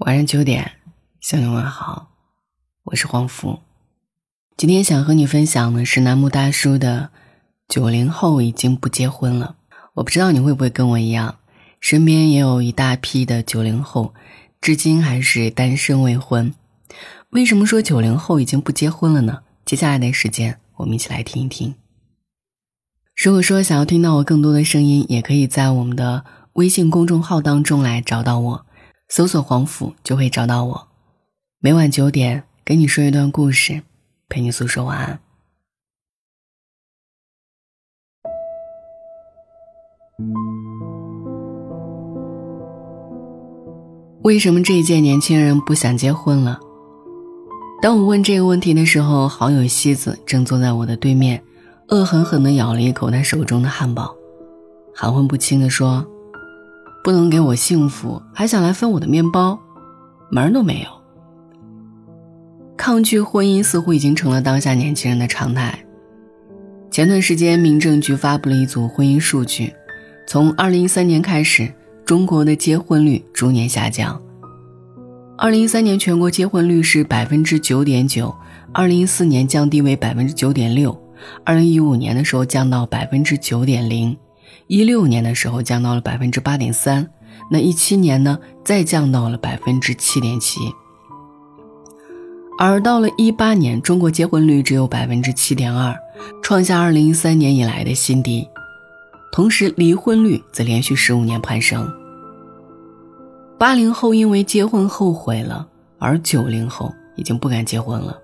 晚上九点，向你问好，我是黄福。今天想和你分享的是楠木大叔的九零后已经不结婚了。我不知道你会不会跟我一样，身边也有一大批的九零后，至今还是单身未婚。为什么说九零后已经不结婚了呢？接下来的时间，我们一起来听一听。如果说想要听到我更多的声音，也可以在我们的微信公众号当中来找到我。搜索黄甫就会找到我，每晚九点给你说一段故事，陪你诉说晚安。为什么这一届年轻人不想结婚了？当我问这个问题的时候，好友西子正坐在我的对面，恶狠狠地咬了一口他手中的汉堡，含混不清地说。不能给我幸福，还想来分我的面包，门儿都没有。抗拒婚姻似乎已经成了当下年轻人的常态。前段时间，民政局发布了一组婚姻数据，从2013年开始，中国的结婚率逐年下降。2013年全国结婚率是百分之九点九，2014年降低为百分之九点六，2015年的时候降到百分之九点零。一六年的时候降到了百分之八点三，那一七年呢再降到了百分之七点七，而到了一八年，中国结婚率只有百分之七点二，创下二零一三年以来的新低，同时离婚率则连续十五年攀升。八零后因为结婚后悔了，而九零后已经不敢结婚了，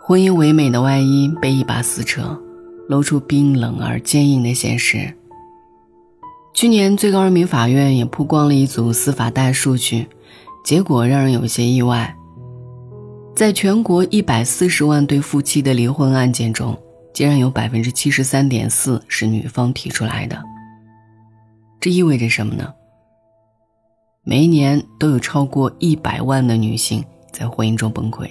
婚姻唯美的外衣被一把撕扯。露出冰冷而坚硬的现实。去年，最高人民法院也曝光了一组司法大数据，结果让人有些意外。在全国一百四十万对夫妻的离婚案件中，竟然有百分之七十三点四是女方提出来的。这意味着什么呢？每一年都有超过一百万的女性在婚姻中崩溃。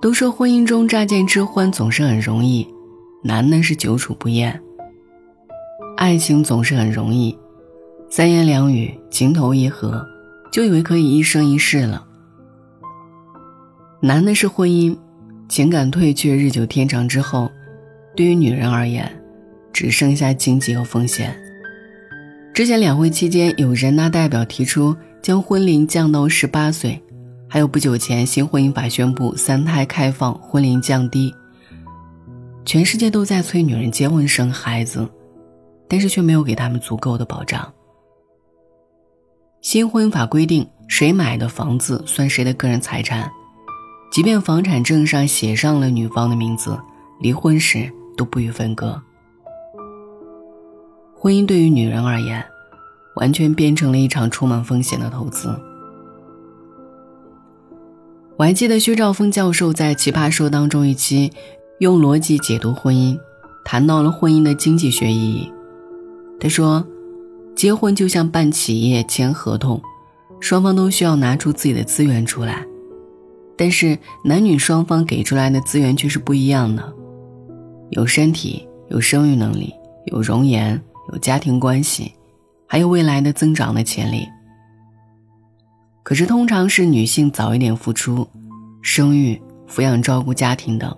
都说婚姻中乍见之欢总是很容易，难的是久处不厌。爱情总是很容易，三言两语情投意合，就以为可以一生一世了。难的是婚姻，情感退却日久天长之后，对于女人而言，只剩下经济和风险。之前两会期间，有人大代表提出将婚龄降到十八岁。还有不久前，新婚姻法宣布三胎开放，婚龄降低。全世界都在催女人结婚生孩子，但是却没有给他们足够的保障。新婚姻法规定，谁买的房子算谁的个人财产，即便房产证上写上了女方的名字，离婚时都不予分割。婚姻对于女人而言，完全变成了一场充满风险的投资。我还记得薛兆丰教授在《奇葩说》当中一期用逻辑解读婚姻，谈到了婚姻的经济学意义。他说，结婚就像办企业签合同，双方都需要拿出自己的资源出来，但是男女双方给出来的资源却是不一样的，有身体，有生育能力，有容颜，有家庭关系，还有未来的增长的潜力。可是，通常是女性早一点付出，生育、抚养、照顾家庭等，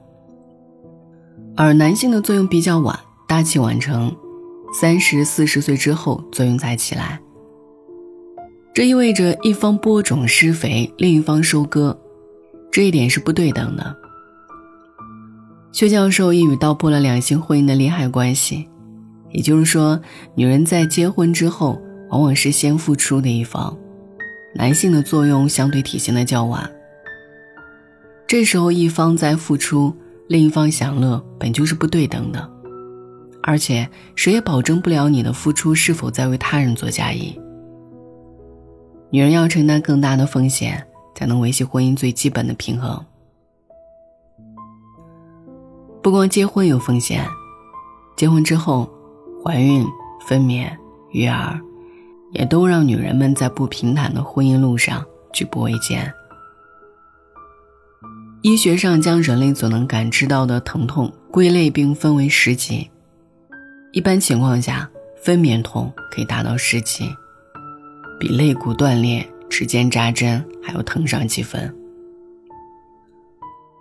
而男性的作用比较晚，大器晚成，三十四十岁之后作用才起来。这意味着一方播种施肥，另一方收割，这一点是不对等的。薛教授一语道破了两性婚姻的利害关系，也就是说，女人在结婚之后，往往是先付出的一方。男性的作用相对体现的较晚。这时候一方在付出，另一方享乐，本就是不对等的，而且谁也保证不了你的付出是否在为他人做嫁衣。女人要承担更大的风险，才能维系婚姻最基本的平衡。不光结婚有风险，结婚之后，怀孕、分娩、育儿。也都让女人们在不平坦的婚姻路上举步维艰。医学上将人类所能感知到的疼痛归类并分为十级，一般情况下，分娩痛可以达到十级，比肋骨断裂、指尖扎针还要疼上几分。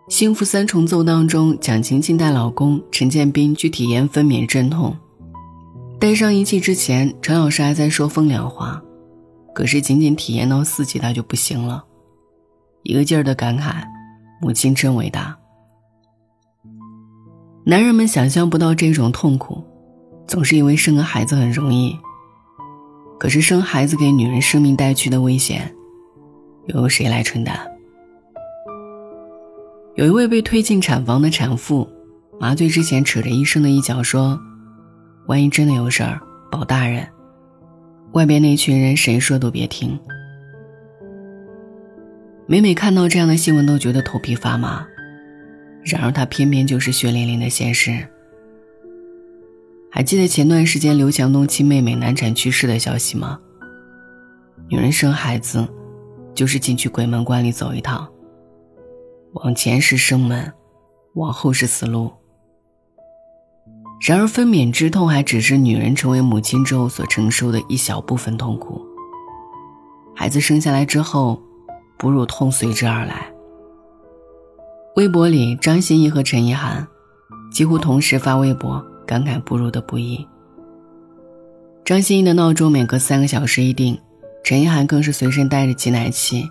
《幸福三重奏》当中，蒋勤勤带老公陈建斌去体验分娩阵痛，戴上仪器之前，陈老师还在说风凉话，可是仅仅体验到四级他就不行了，一个劲儿的感慨：“母亲真伟大。”男人们想象不到这种痛苦，总是以为生个孩子很容易，可是生孩子给女人生命带去的危险，又由谁来承担？有一位被推进产房的产妇，麻醉之前扯着医生的衣角说：“万一真的有事儿，保大人。”外边那群人谁说都别听。每每看到这样的新闻，都觉得头皮发麻。然而，它偏偏就是血淋淋的现实。还记得前段时间刘强东亲妹妹难产去世的消息吗？女人生孩子，就是进去鬼门关里走一趟。往前是生门，往后是死路。然而，分娩之痛还只是女人成为母亲之后所承受的一小部分痛苦。孩子生下来之后，哺乳痛随之而来。微博里，张歆艺和陈意涵几乎同时发微博，感慨哺乳的不易。张歆艺的闹钟每隔三个小时一定，陈意涵更是随身带着挤奶器，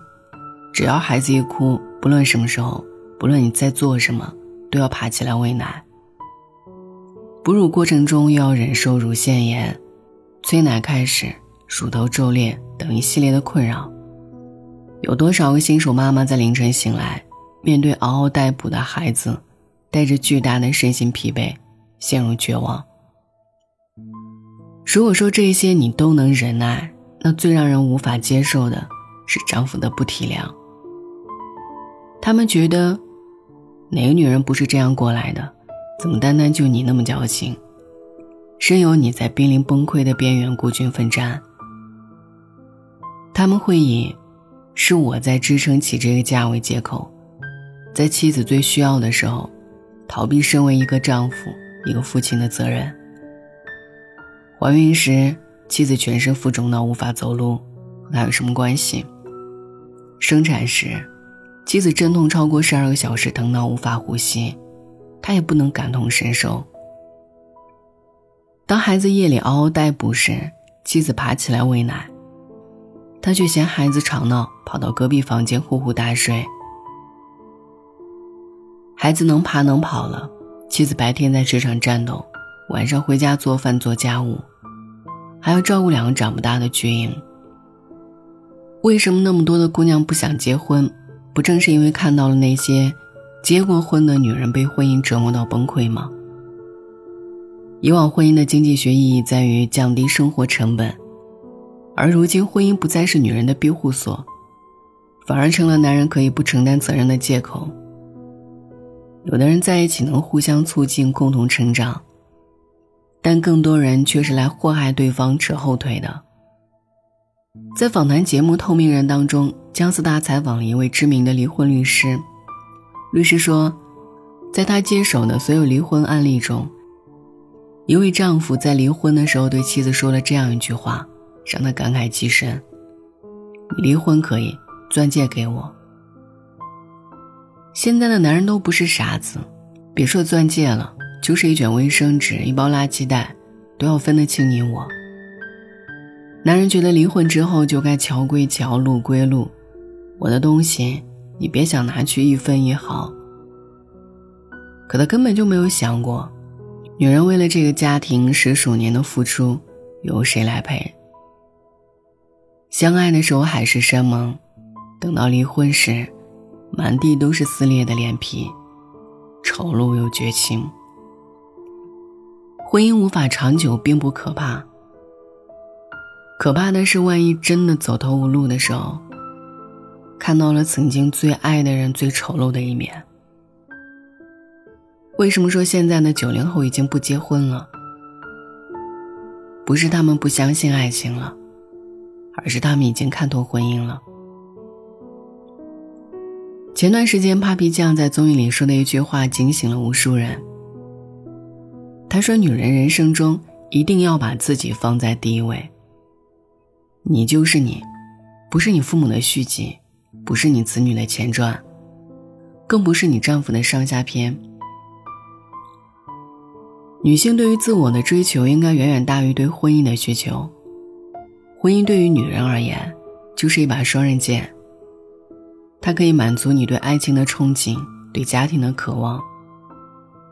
只要孩子一哭。不论什么时候，不论你在做什么，都要爬起来喂奶。哺乳过程中又要忍受乳腺炎、催奶开始、乳头皱裂等一系列的困扰。有多少个新手妈妈在凌晨醒来，面对嗷嗷待哺的孩子，带着巨大的身心疲惫，陷入绝望？如果说这些你都能忍耐，那最让人无法接受的是丈夫的不体谅。他们觉得，哪个女人不是这样过来的？怎么单单就你那么矫情？任由你在濒临崩溃的边缘孤军奋战。他们会以“是我在支撑起这个家”为借口，在妻子最需要的时候，逃避身为一个丈夫、一个父亲的责任。怀孕时，妻子全身浮肿到无法走路，和他有什么关系？生产时。妻子阵痛超过十二个小时，疼到无法呼吸，他也不能感同身受。当孩子夜里嗷嗷待哺时，妻子爬起来喂奶，他却嫌孩子吵闹，跑到隔壁房间呼呼大睡。孩子能爬能跑了，妻子白天在职场战斗，晚上回家做饭做家务，还要照顾两个长不大的巨婴。为什么那么多的姑娘不想结婚？不正是因为看到了那些结过婚的女人被婚姻折磨到崩溃吗？以往婚姻的经济学意义在于降低生活成本，而如今婚姻不再是女人的庇护所，反而成了男人可以不承担责任的借口。有的人在一起能互相促进、共同成长，但更多人却是来祸害对方、扯后腿的。在访谈节目《透明人》当中，姜思达采访了一位知名的离婚律师。律师说，在他接手的所有离婚案例中，一位丈夫在离婚的时候对妻子说了这样一句话，让他感慨极深：“离婚可以，钻戒给我。”现在的男人都不是傻子，别说钻戒了，就是一卷卫生纸、一包垃圾袋，都要分得清你我。男人觉得离婚之后就该桥归桥，路归路，我的东西你别想拿去一分一毫。可他根本就没有想过，女人为了这个家庭十数年的付出，由谁来赔？相爱的时候海誓山盟，等到离婚时，满地都是撕裂的脸皮，丑陋又绝情。婚姻无法长久，并不可怕。可怕的是，万一真的走投无路的时候，看到了曾经最爱的人最丑陋的一面。为什么说现在的九零后已经不结婚了？不是他们不相信爱情了，而是他们已经看透婚姻了。前段时间，Papi 酱在综艺里说的一句话惊醒了无数人。他说：“女人人生中一定要把自己放在第一位。”你就是你，不是你父母的续集，不是你子女的前传，更不是你丈夫的上下篇。女性对于自我的追求应该远远大于对婚姻的需求。婚姻对于女人而言，就是一把双刃剑。它可以满足你对爱情的憧憬，对家庭的渴望，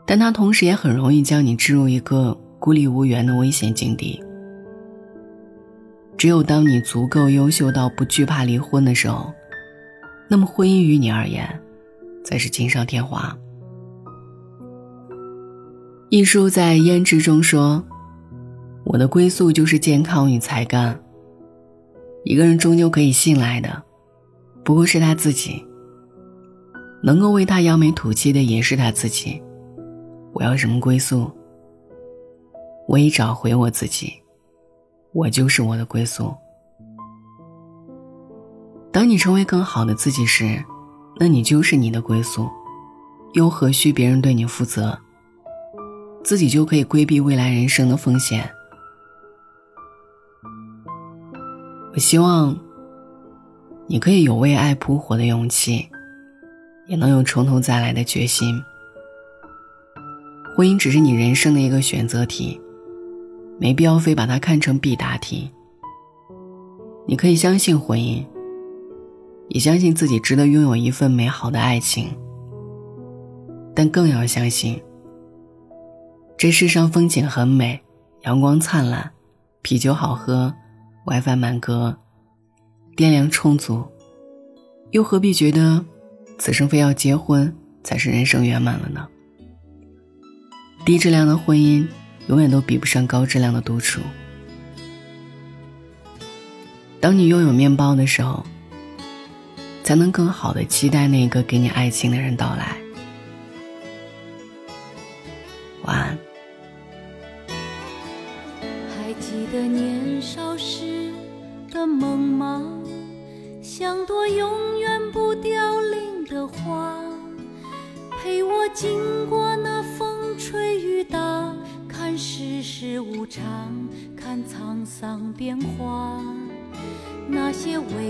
但它同时也很容易将你置入一个孤立无援的危险境地。只有当你足够优秀到不惧怕离婚的时候，那么婚姻于你而言，才是锦上添花。一书在胭脂中说：“我的归宿就是健康与才干。一个人终究可以信赖的，不过是他自己。能够为他扬眉吐气的也是他自己。我要什么归宿？我已找回我自己，我就是我的归宿。当你成为更好的自己时，那你就是你的归宿，又何须别人对你负责？”自己就可以规避未来人生的风险。我希望你可以有为爱扑火的勇气，也能有从头再来的决心。婚姻只是你人生的一个选择题，没必要非把它看成必答题。你可以相信婚姻，也相信自己值得拥有一份美好的爱情，但更要相信。这世上风景很美，阳光灿烂，啤酒好喝，WiFi 满格，电量充足，又何必觉得此生非要结婚才是人生圆满了呢？低质量的婚姻永远都比不上高质量的独处。当你拥有面包的时候，才能更好的期待那个给你爱情的人到来。晚安。还记得年少时的梦吗？像朵永远不凋零的花，陪我经过那风吹雨打，看世事无常，看沧桑变化。那些为爱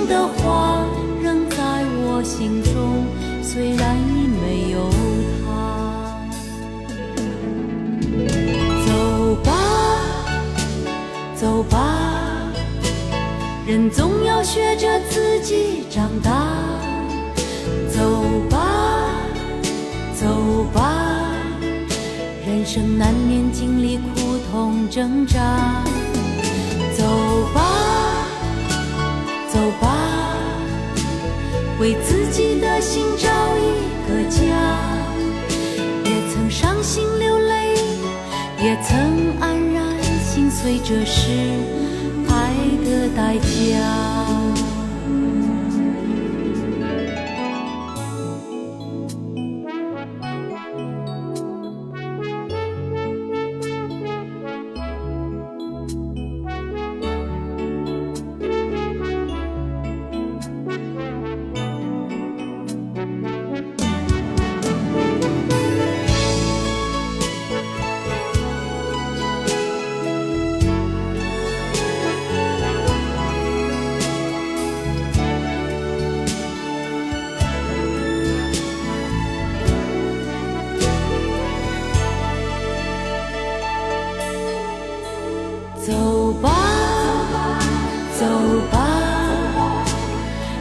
虽然已没有他。走吧，走吧，人总要学着自己长大。走吧，走吧，人生难免经历苦痛挣扎。走吧，走吧，为自己的心找曾黯然心碎，这是爱的。代价。